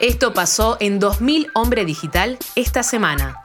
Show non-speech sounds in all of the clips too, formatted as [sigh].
Esto pasó en 2000 Hombre Digital esta semana.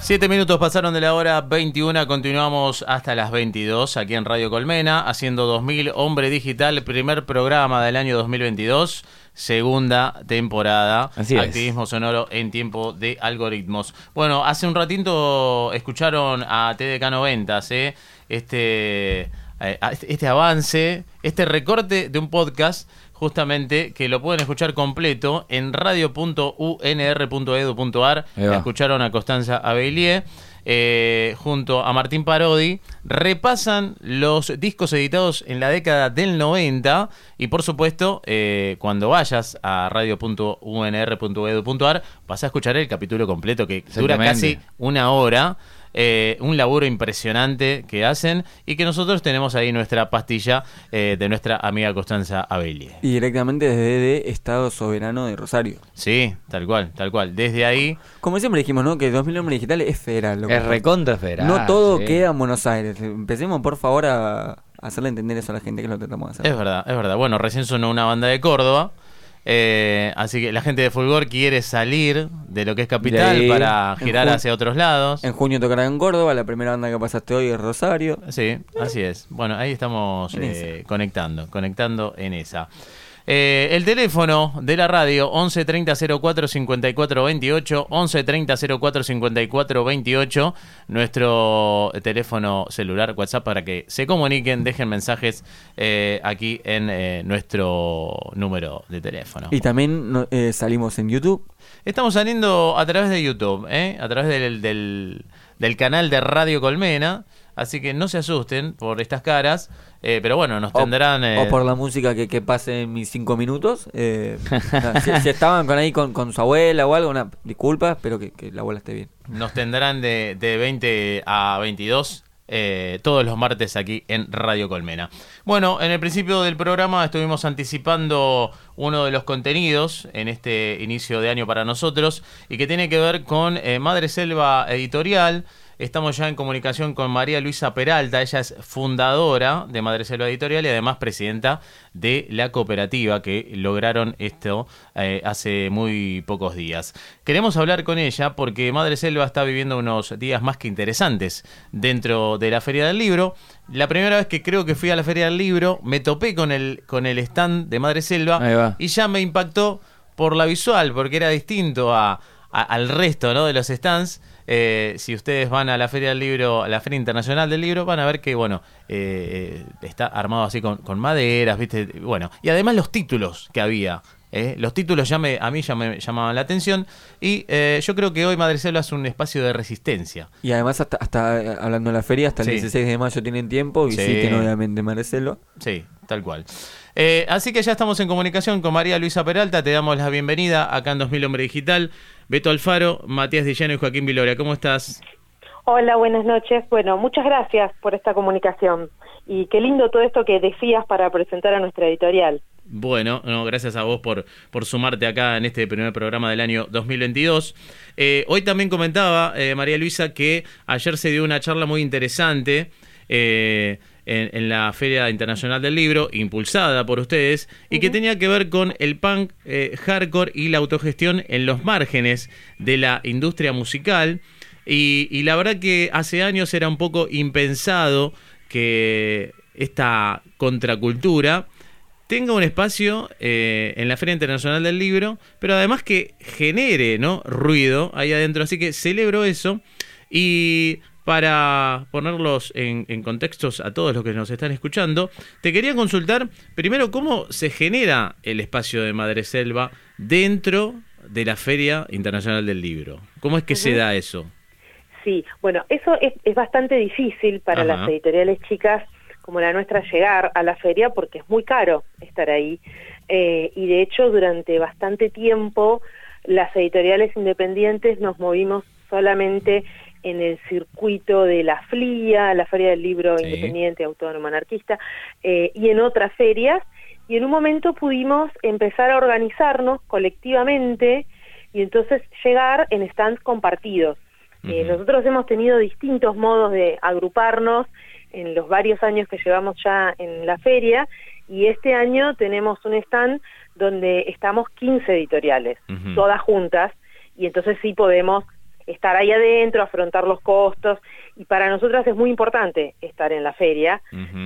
Siete minutos pasaron de la hora 21, continuamos hasta las 22 aquí en Radio Colmena, haciendo 2000 Hombre Digital, primer programa del año 2022, segunda temporada, Así es. activismo sonoro en tiempo de algoritmos. Bueno, hace un ratito escucharon a TDK 90, ¿eh? este, eh, este avance, este recorte de un podcast justamente que lo pueden escuchar completo en radio.unr.edu.ar. Va. Escucharon a Constanza Abelier. eh, junto a Martín Parodi, repasan los discos editados en la década del 90 y por supuesto, eh, cuando vayas a radio.unr.edu.ar vas a escuchar el capítulo completo que dura casi una hora. Eh, un laburo impresionante que hacen y que nosotros tenemos ahí nuestra pastilla eh, de nuestra amiga Constanza Abelier. Y directamente desde el Estado Soberano de Rosario. Sí, tal cual, tal cual. Desde ahí, Como siempre dijimos, ¿no? Que 2000 Hombres Digital es federal. loco. Es recontra federal. No todo sí. queda en Buenos Aires. Empecemos, por favor, a hacerle entender eso a la gente, que es lo que tratamos de hacer. es verdad, es verdad. Bueno, recién sonó una banda de Córdoba. Eh, así que la gente de Fulgor quiere salir de lo que es capital ahí, para girar hacia otros lados. En junio tocará en Córdoba, la primera banda que pasaste hoy es Rosario. Sí, así es. Bueno, ahí estamos eh, conectando, conectando en esa. Eh, el teléfono de la radio 11 30 04 54 28 11 30 04 54 28 nuestro teléfono celular WhatsApp para que se comuniquen dejen mensajes eh, aquí en eh, nuestro número de teléfono Y también eh, salimos en YouTube. Estamos saliendo a través de YouTube, ¿eh? a través del, del, del canal de Radio Colmena. Así que no se asusten por estas caras. Eh, pero bueno, nos O- tendrán. eh, O por la música que, que pase en mis cinco minutos. eh, si, si estaban con ahí con, con su abuela o algo, una, disculpa, espero que, que la abuela esté bien. Nos tendrán de, de 20 a 22 eh, todos los martes aquí en Radio Colmena. Bueno, en el principio del programa estuvimos anticipando uno de los contenidos en este inicio de año para nosotros y que tiene que ver con eh, Madre Selva Editorial. Estamos ya en comunicación con María Luisa Peralta, ella es fundadora de Madre Selva Editorial y además presidenta de la cooperativa que lograron esto eh, hace muy pocos días. Queremos hablar con ella porque Madre Selva está viviendo unos días más que interesantes dentro de la Feria del Libro. La primera vez que creo que fui a la Feria del Libro me topé con el, con el stand de Madre Selva y ya me impactó por la visual, porque era distinto a, a- al resto ¿no? de los stands. Eh, si ustedes van a la Feria del Libro, a la Feria Internacional del Libro, van a ver que, bueno, eh, eh, está armado así con, con maderas, ¿viste? Bueno, y además los títulos que había. ¿eh? Los títulos ya me, a mí ya me llamaban la atención y yo creo que hoy Madre Selva es un espacio de resistencia. Y además, hasta, hasta hablando de la feria, hasta el Sí. 16 de mayo tienen tiempo. Sí. Visiten, obviamente, Marcelo. Sí, tal cual. Así que ya estamos en comunicación con María Luisa Peralta. Te damos la bienvenida acá en 2000 Hombre Digital. Beto Alfaro, Matías Dillano y Joaquín Viloria. ¿Cómo estás? Hola, buenas noches. Bueno, muchas gracias por esta comunicación. Y qué lindo todo esto que decías para presentar a nuestra editorial. Bueno, no, gracias a vos por, por sumarte acá en este primer programa del año 2022. Eh, hoy también comentaba eh, María Luisa que ayer se dio una charla muy interesante eh, en, en la Feria Internacional del Libro, impulsada por ustedes, y que tenía que ver con el punk eh, hardcore y la autogestión en los márgenes de la industria musical. Y, y la verdad que hace años era un poco impensado que esta contracultura tenga un espacio eh, en la Feria Internacional del Libro, pero además que genere ¿no? ruido ahí adentro. Así que celebro eso. Y para ponerlos en, en contextos a todos los que nos están escuchando, te quería consultar primero cómo se genera el espacio de Madre Selva dentro de la Feria Internacional del Libro. ¿Cómo es que se da eso? Sí, bueno, eso es, es bastante difícil para Ajá. las editoriales chicas como la nuestra llegar a la feria porque es muy caro estar ahí. Eh, y de hecho, durante bastante tiempo, las editoriales independientes nos movimos solamente en el circuito de la FLIA, la Feria del Libro Sí. Independiente, Autónomo, Anarquista, eh, y en otras ferias. Y en un momento pudimos empezar a organizarnos colectivamente y entonces llegar en stands compartidos. Eh, nosotros hemos tenido distintos modos de agruparnos en los varios años que llevamos ya en la feria Y este año tenemos un stand donde estamos 15 editoriales, todas juntas, y entonces sí podemos estar ahí adentro, afrontar los costos, y para nosotras es muy importante estar en la feria,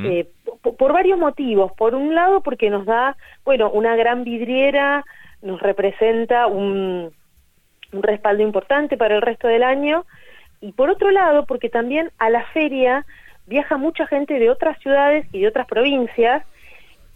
eh, po- por, varios motivos. Por un lado, porque nos da, bueno, una gran vidriera, nos representa un, un respaldo importante para el resto del año, y por otro lado, porque también a la feria viaja mucha gente de otras ciudades y de otras provincias,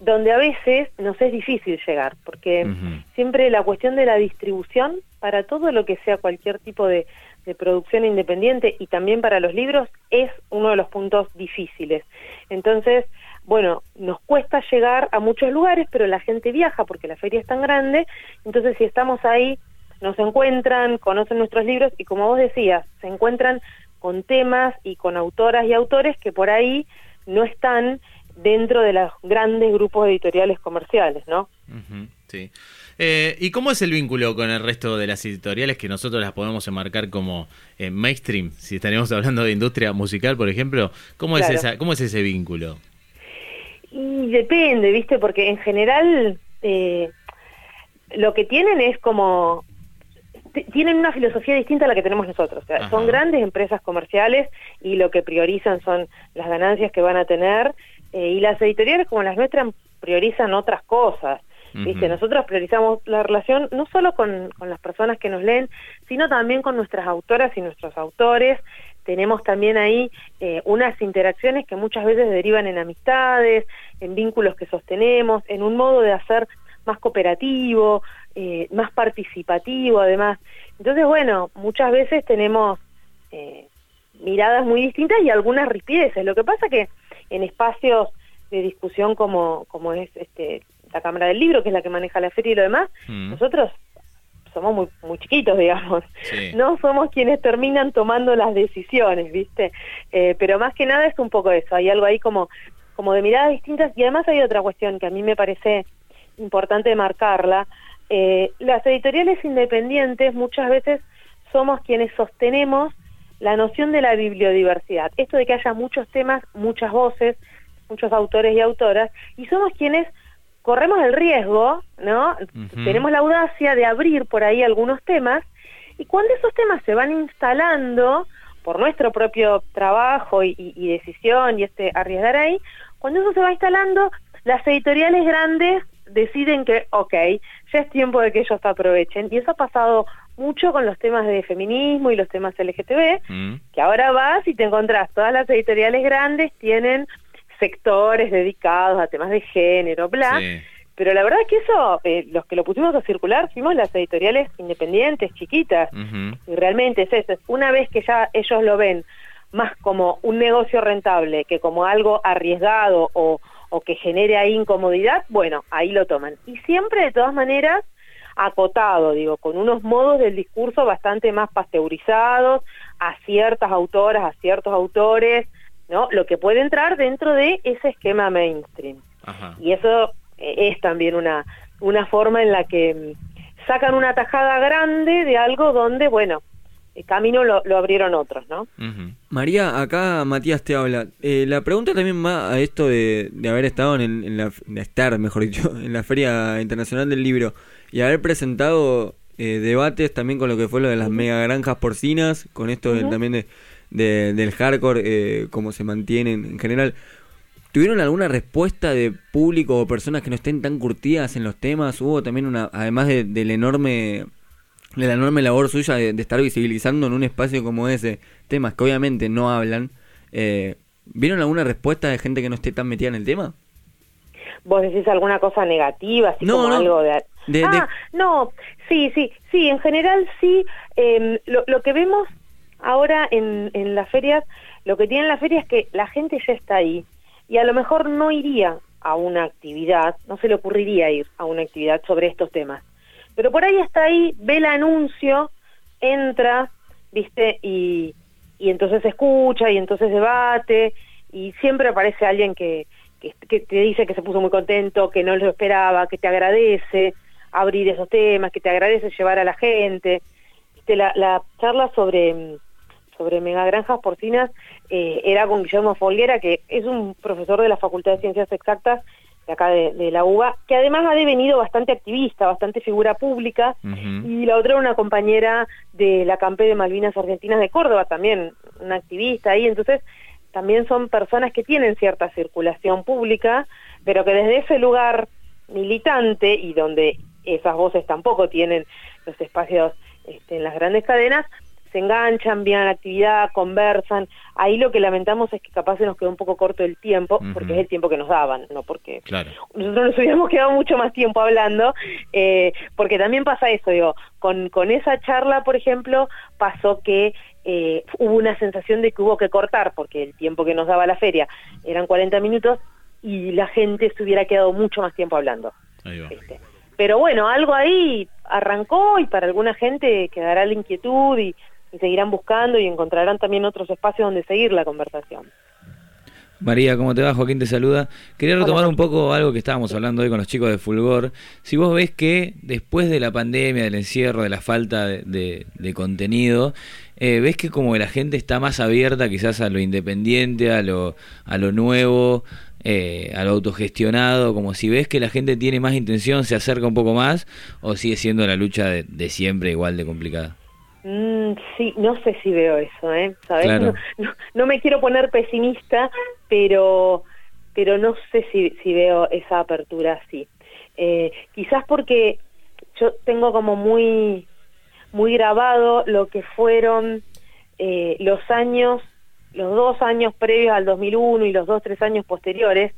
donde a veces nos es difícil llegar, porque siempre la cuestión de la distribución para todo lo que sea cualquier tipo de, de producción independiente y también para los libros es uno de los puntos difíciles. Entonces, bueno, nos cuesta llegar a muchos lugares, pero la gente viaja porque la feria es tan grande, entonces si estamos ahí, nos encuentran, conocen nuestros libros y como vos decías, se encuentran con temas y con autoras y autores que por ahí no están dentro de los grandes grupos editoriales comerciales, ¿no? Ujú, Sí. Eh, ¿Y cómo es el vínculo con el resto de las editoriales que nosotros las podemos enmarcar como eh, mainstream? Si estaremos [laughs] hablando de industria musical, por ejemplo, ¿cómo, Claro. es, esa, ¿cómo es ese vínculo? Y depende, ¿viste? Porque en general eh, lo que tienen es como... Tienen una filosofía distinta a la que tenemos nosotros. O sea, son grandes empresas comerciales y lo que priorizan son las ganancias que van a tener. Eh, y las editoriales como las nuestras priorizan otras cosas. ¿Viste? Nosotros priorizamos la relación no solo con, con las personas que nos leen, sino también con nuestras autoras y nuestros autores. Tenemos también ahí eh, unas interacciones que muchas veces derivan en amistades, en vínculos que sostenemos, en un modo de hacer más cooperativo, eh, más participativo además. Entonces, bueno, muchas veces tenemos eh, miradas muy distintas y algunas rispideces. Lo que pasa que en espacios de discusión como, como es este, la Cámara del Libro, que es la que maneja la feria y lo demás, Mm. nosotros somos muy, muy chiquitos, digamos. Sí. [laughs] No somos quienes terminan tomando las decisiones, ¿viste? Eh, pero más que nada es un poco eso. Hay algo ahí como, como de miradas distintas. Y además hay otra cuestión que a mí me parece importante marcarla. Eh, las editoriales independientes muchas veces somos quienes sostenemos la noción de la bibliodiversidad. Esto de que haya muchos temas, muchas voces, muchos autores y autoras, y somos quienes corremos el riesgo, ¿no? Tenemos la audacia de abrir por ahí algunos temas, y cuando esos temas se van instalando por nuestro propio trabajo y, y- y decisión y este arriesgar ahí, cuando eso se va instalando, las editoriales grandes deciden que, ok, ya es tiempo de que ellos aprovechen. Y eso ha pasado mucho con los temas de feminismo y los temas LGTB, Mm. que ahora vas y te encontrás, todas las editoriales grandes tienen sectores dedicados a temas de género, bla, Sí. pero la verdad es que eso, eh, los que lo pusimos a circular, fuimos las editoriales independientes, chiquitas, y realmente es eso, es una vez que ya ellos lo ven más como un negocio rentable que como algo arriesgado o, o que genere ahí incomodidad, bueno, ahí lo toman. Y siempre de todas maneras acotado, digo, con unos modos del discurso bastante más pasteurizados a ciertas autoras, a ciertos autores, ¿no? Lo que puede entrar dentro de ese esquema mainstream. Ajá. Y eso eh, es también una, una forma en la que mm, sacan una tajada grande de algo donde, bueno, camino lo, lo abrieron otros, ¿no? María, acá Matías te habla. Eh, la pregunta también va a esto de, de haber estado en, en la, de estar, mejor dicho, [laughs] en la Feria Internacional del Libro y haber presentado eh, debates también con lo que fue lo de las mega granjas porcinas, con esto del- Ujú. también de, de- del hardcore, eh, cómo se mantienen en general. ¿Tuvieron alguna respuesta de público o personas que no estén tan curtidas en los temas? Hubo también una, además de- del enorme de la enorme labor suya de, de estar visibilizando en un espacio como ese temas que obviamente no hablan. Eh, ¿Vieron alguna respuesta de gente que no esté tan metida en el tema? ¿Vos decís alguna cosa negativa, así No, como no. algo de... De- ah, no, sí, sí, sí, en general sí. eh, lo, lo que vemos ahora en, en las ferias, lo que tienen las ferias es que la gente ya está ahí y a lo mejor no iría a una actividad, no se le ocurriría ir a una actividad sobre estos temas. Pero por ahí está ahí, ve el anuncio, entra, ¿viste? Y, y entonces escucha y entonces debate y siempre aparece alguien que, que, te dice que se puso muy contento, que no lo esperaba, que te agradece abrir esos temas, que te agradece llevar a la gente. La, la charla sobre, sobre megagranjas porcinas eh, era con Guillermo Folguera, que es un profesor de la Facultad de Ciencias Exactas de acá de, la UBA, que además ha devenido bastante activista, bastante figura pública, y la otra una compañera de la Campe de Malvinas Argentinas de Córdoba, también una activista ahí, entonces también son personas que tienen cierta circulación pública, pero que desde ese lugar militante y donde esas voces tampoco tienen los espacios este, en las grandes cadenas, se enganchan, vienen a la actividad, conversan. Ahí lo que lamentamos es que capaz se nos quedó un poco corto el tiempo, porque es el tiempo que nos daban, no porque claro. nosotros nos hubiéramos quedado mucho más tiempo hablando, eh, porque también pasa eso, digo, con, con esa charla, por ejemplo, pasó que eh, hubo una sensación de que hubo que cortar, porque el tiempo que nos daba la feria eran 40 minutos y la gente se hubiera quedado mucho más tiempo hablando. Este, pero bueno, algo ahí arrancó y para alguna gente quedará la inquietud y y seguirán buscando y encontrarán también otros espacios donde seguir la conversación. María, ¿cómo te va? Joaquín te saluda. Quería retomar un poco algo que estábamos hablando hoy con los chicos de Fulgor. Si vos ves que después de la pandemia, del encierro, de la falta de, contenido, eh, ves que como la gente está más abierta quizás a lo independiente, a lo, a lo nuevo, eh, a lo autogestionado, como si ves que la gente tiene más intención, se acerca un poco más, o sigue siendo la lucha de siempre igual de complicada. Mm, sí, no sé si veo eso, ¿eh? ¿Sabes? No, me quiero poner pesimista, pero, pero no sé si, si veo esa apertura así. Eh, quizás porque yo tengo como muy, muy grabado lo que fueron eh, los años, los dos años previos al 2001 y los dos, tres años posteriores,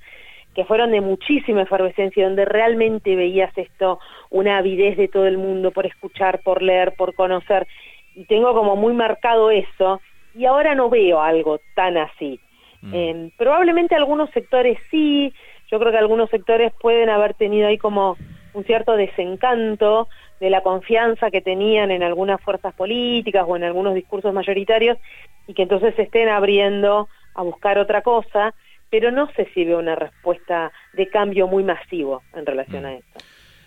que fueron de muchísima efervescencia, donde realmente veías esto, una avidez de todo el mundo por escuchar, por leer, por conocer, y tengo como muy marcado eso, y ahora no veo algo tan así. Mm. Em, probablemente algunos sectores sí, yo creo que algunos sectores pueden haber tenido ahí como un cierto desencanto de la confianza que tenían en algunas fuerzas políticas o en algunos discursos mayoritarios y que entonces se estén abriendo a buscar otra cosa, pero no sé si veo una respuesta de cambio muy masivo en relación mm. a esto.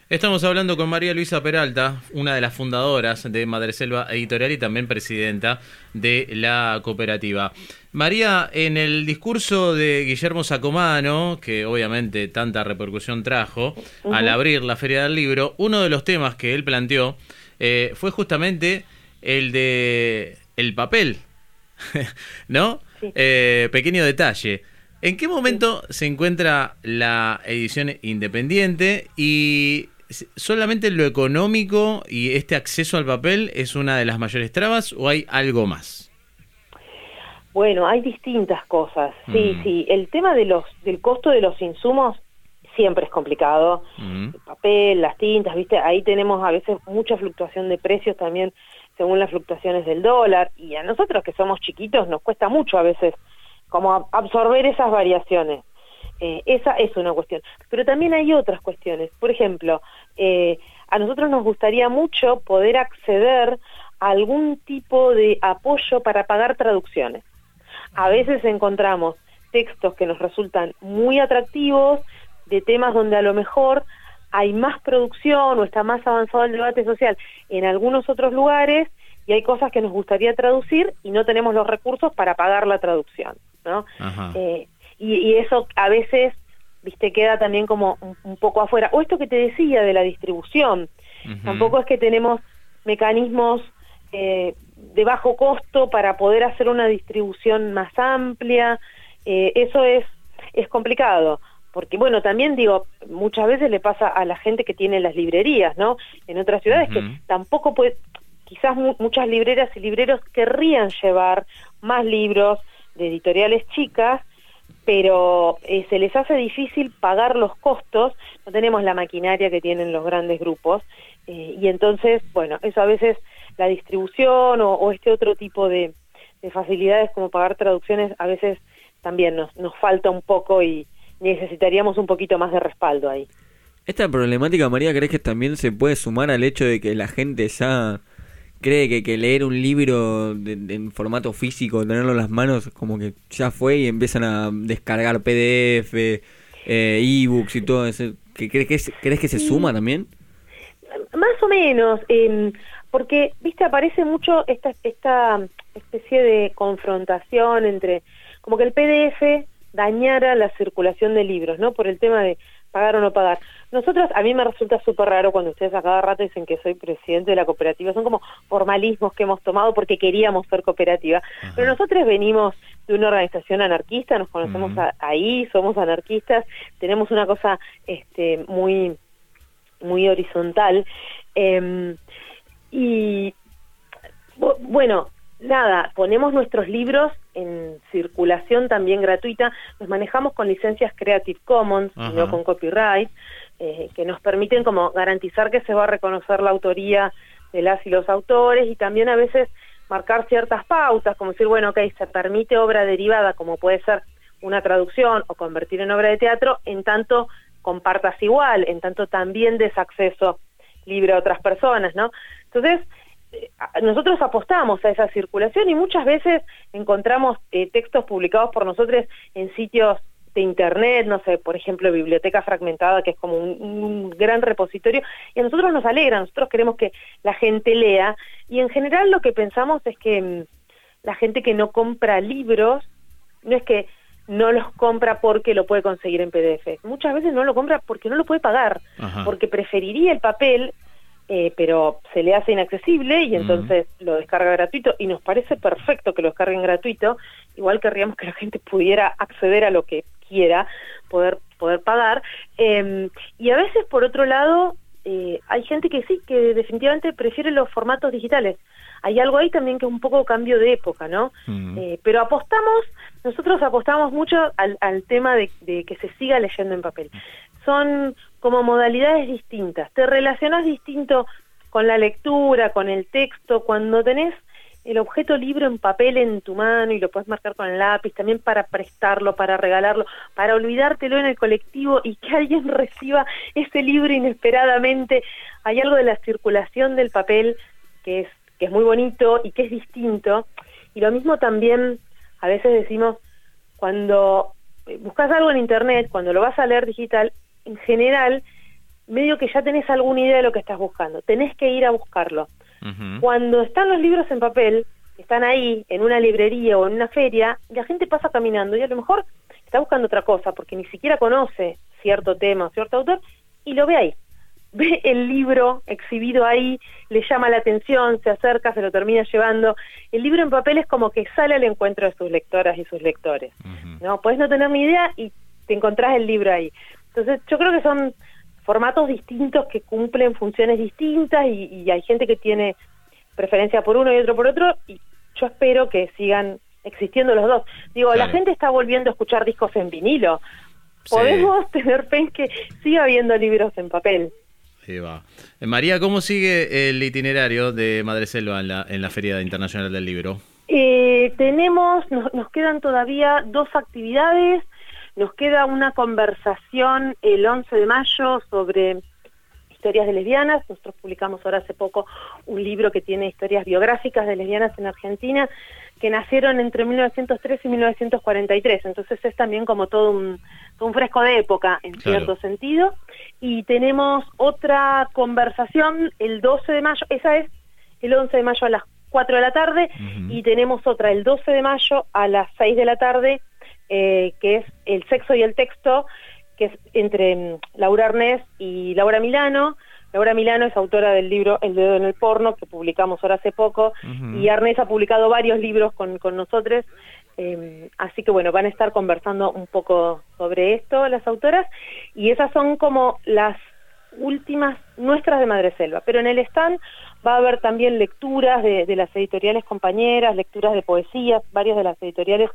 Estamos hablando con María Luisa Peralta, una de las fundadoras de Madreselva Editorial y también presidenta de la cooperativa. María, en el discurso de Guillermo Sacomano, que obviamente tanta repercusión trajo, al abrir la Feria del Libro, uno de los temas que él planteó eh, fue justamente el de el papel, [laughs] ¿no? Eh, pequeño detalle. ¿En qué momento se encuentra la edición independiente y ¿Solamente lo económico y este acceso al papel es una de las mayores trabas o hay algo más? Bueno, hay distintas cosas. Sí, mm. sí. El tema de los, del costo de los insumos siempre es complicado. Mm. El papel, las tintas, ¿viste? Ahí tenemos a veces mucha fluctuación de precios también según las fluctuaciones del dólar. Y a nosotros que somos chiquitos nos cuesta mucho a veces como absorber esas variaciones. Eh, esa es una cuestión. Pero también hay otras cuestiones. Por ejemplo, eh, a nosotros nos gustaría mucho poder acceder a algún tipo de apoyo para pagar traducciones. A veces encontramos textos que nos resultan muy atractivos, de temas donde a lo mejor hay más producción o está más avanzado el debate social en algunos otros lugares y hay cosas que nos gustaría traducir y no tenemos los recursos para pagar la traducción, ¿no? Eh, y, eso a veces, viste, queda también como un, poco afuera. O esto que te decía de la distribución, tampoco es que tenemos mecanismos eh, de bajo costo para poder hacer una distribución más amplia, eh, eso es, es complicado. Porque bueno, también digo, muchas veces le pasa a la gente que tiene las librerías, ¿no? En otras ciudades que tampoco puede, quizás muchas libreras y libreros querrían llevar más libros de editoriales chicas, pero eh, se les hace difícil pagar los costos, no tenemos la maquinaria que tienen los grandes grupos, eh, y entonces, bueno, eso a veces la distribución o, este otro tipo de, facilidades como pagar traducciones a veces también nos, nos falta un poco y necesitaríamos un poquito más de respaldo ahí. Esta problemática, María, ¿crees que también se puede sumar al hecho de que la gente ya cree que, que leer un libro en formato físico, tenerlo en las manos, como que ya fue y empiezan a descargar PDF, eh, ebooks y todo eso. ¿Crees que, ¿Crees que se suma también? Más o menos, eh, porque, viste, aparece mucho esta, esta especie de confrontación entre, como que el PDF dañara la circulación de libros, ¿no? Por el tema de pagar o no pagar. Nosotros, a mí me resulta súper raro cuando ustedes a cada rato dicen que soy presidente de la cooperativa, son como formalismos que hemos tomado porque queríamos ser cooperativa, pero nosotros venimos de una organización anarquista, nos conocemos ahí, somos anarquistas, tenemos una cosa este, muy, muy horizontal. Em, y bueno, nada, ponemos nuestros libros en circulación también gratuita, nos manejamos con licencias Creative Commons, no con copyright, eh, que nos permiten como garantizar que se va a reconocer la autoría de las y los autores y también a veces marcar ciertas pautas, como decir, bueno, ok, se permite obra derivada, como puede ser una traducción o convertir en obra de teatro, en tanto compartas igual, en tanto también des acceso libre a otras personas, ¿no? Entonces, nosotros apostamos a esa circulación y muchas veces encontramos eh, textos publicados por nosotros en sitios de internet, no sé, por ejemplo, Biblioteca Fragmentada, que es como un, gran repositorio, y a nosotros nos alegra, nosotros queremos que la gente lea, y en general lo que pensamos es que mm, la gente que no compra libros, no es que no los compra porque lo puede conseguir en PDF, muchas veces no lo compra porque no lo puede pagar, porque preferiría el papel eh, pero se le hace inaccesible y entonces lo descarga gratuito y nos parece perfecto que lo descarguen gratuito, igual querríamos que la gente pudiera acceder a lo que quiera, poder, poder pagar. Em, y a veces, por otro lado, eh, hay gente que sí, que definitivamente prefiere los formatos digitales. Hay algo ahí también que es un poco cambio de época, ¿no? Eh, pero apostamos, nosotros apostamos mucho al, al tema de, de, que se siga leyendo en papel. Son como modalidades distintas. Te relacionas distinto con la lectura, con el texto, cuando tenés el objeto libro en papel en tu mano y lo puedes marcar con el lápiz, también para prestarlo, para regalarlo, para olvidártelo en el colectivo y que alguien [laughs] reciba ese libro inesperadamente. Hay algo de la circulación del papel que es, que es muy bonito y que es distinto. Y lo mismo también, a veces decimos, cuando buscas algo en internet, cuando lo vas a leer digital, en general, medio que ya tenés alguna idea de lo que estás buscando. Tenés que ir a buscarlo. Cuando están los libros en papel, están ahí en una librería o en una feria, la gente pasa caminando y a lo mejor está buscando otra cosa porque ni siquiera conoce cierto tema o cierto autor y lo ve ahí. [laughs] Ve el libro exhibido ahí, le llama la atención, se acerca, se lo termina llevando. El libro en papel es como que sale al encuentro de sus lectoras y sus lectores. ¿no? Puedes no tener ni idea y te encontrás el libro ahí. Entonces, yo creo que son formatos distintos que cumplen funciones distintas y, hay gente que tiene preferencia por uno y otro por otro y yo espero que sigan existiendo los dos. Digo, la gente está volviendo a escuchar discos en vinilo. Podemos [laughs] tener fe en que siga habiendo libros en papel. Sí, va. Eh, María, ¿cómo sigue el itinerario de Madre Selva en la, en la Feria Internacional del Libro? Eh, tenemos, nos, nos quedan todavía dos actividades. Nos queda una conversación el 11 de mayo sobre historias de lesbianas. Nosotros publicamos ahora hace poco un libro que tiene historias biográficas de lesbianas en Argentina que nacieron entre 1903 y 1943. Entonces es también como todo un, fresco de época en cierto sentido. Y tenemos otra conversación el 12 de mayo, esa es el 11 de mayo a las 4 de la tarde y tenemos otra el 12 de mayo a las 6 de la tarde eh, que es El sexo y el texto, que es entre mm, Laura Arnés y Laura Milano. Laura Milano es autora del libro El dedo en el porno, que publicamos ahora hace poco, y Arnés ha publicado varios libros con, con nosotros, em, así que bueno, van a estar conversando un poco sobre esto las autoras, y esas son como las últimas nuestras de Madre Selva, pero en el stand va a haber también lecturas de, de las editoriales compañeras, lecturas de poesías, varias de las editoriales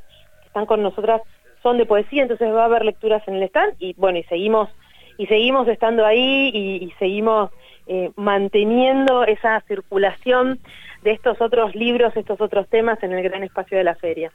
están con nosotras son de poesía, entonces va a haber lecturas en el stand y bueno, y seguimos y seguimos estando ahí y, seguimos eh, manteniendo esa circulación de estos otros libros, estos otros temas en el gran espacio de la feria.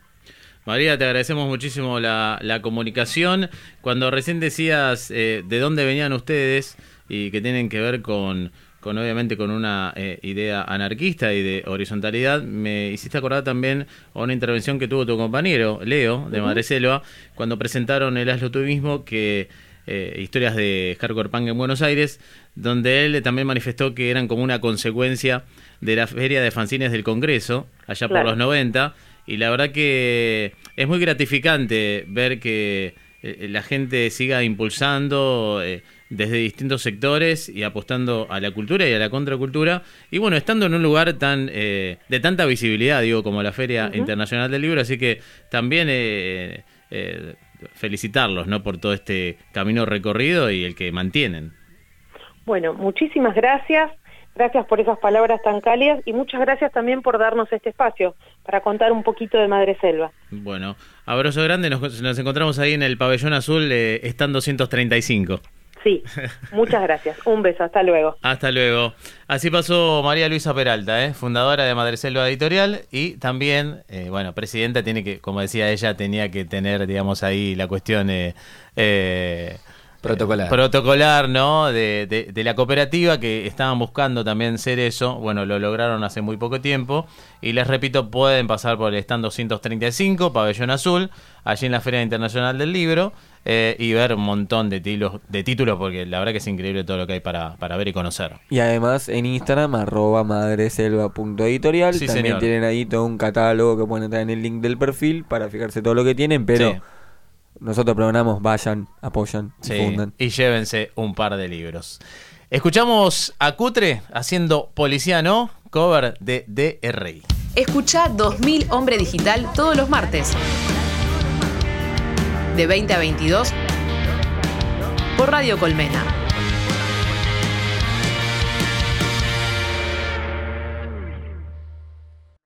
María, te agradecemos muchísimo la, comunicación. Cuando recién decías eh, de dónde venían ustedes y que tienen que ver con con obviamente con una eh, idea anarquista y de horizontalidad, me hiciste acordar también a una intervención que tuvo tu compañero, Leo, de Madre Selva, cuando presentaron el Aslo mismo, que eh, historias de hardcore punk en Buenos Aires, donde él también manifestó que eran como una consecuencia de la feria de fanzines del Congreso, allá por los 90, y la verdad que es muy gratificante ver que la gente siga impulsando desde distintos sectores y apostando a la cultura y a la contracultura. Y bueno, estando en un lugar tan de tanta visibilidad, digo, como la Feria Internacional del Libro, así que también felicitarlos ¿no? por todo este camino recorrido y el que mantienen. Bueno, muchísimas gracias. Gracias por esas palabras tan cálidas y muchas gracias también por darnos este espacio para contar un poquito de Madre Selva. Bueno, abrazo grande, nos, encontramos ahí en el pabellón azul, eh, están 235. Sí, [laughs] muchas gracias. Un beso, hasta luego. Hasta luego. Así pasó María Luisa Peralta, ¿eh? fundadora de Madreselva Editorial y también, eh, bueno, presidenta tiene que, como decía ella, tenía que tener, digamos, ahí la cuestión... Eh, eh Protocolar. protocolar, ¿no? De, de, la cooperativa que estaban buscando también ser eso. Bueno, lo lograron hace muy poco tiempo. Y les repito, pueden pasar por el stand 235, Pabellón Azul, allí en la Feria Internacional del Libro, eh, y ver un montón de, títulos, de títulos, porque la verdad que es increíble todo lo que hay para, para ver y conocer. Y además en Instagram, arroba madreselva.editorial, sí, también tienen ahí todo un catálogo que pueden entrar en el link del perfil para fijarse todo lo que tienen, pero... Nosotros programamos, vayan, apoyan, difundan. Y llévense un par de libros. Escuchamos a Cutre haciendo Policía No, cover de DRI. Escucha 2000 Hombre Digital todos los martes. De 20 a 22 por Radio Colmena.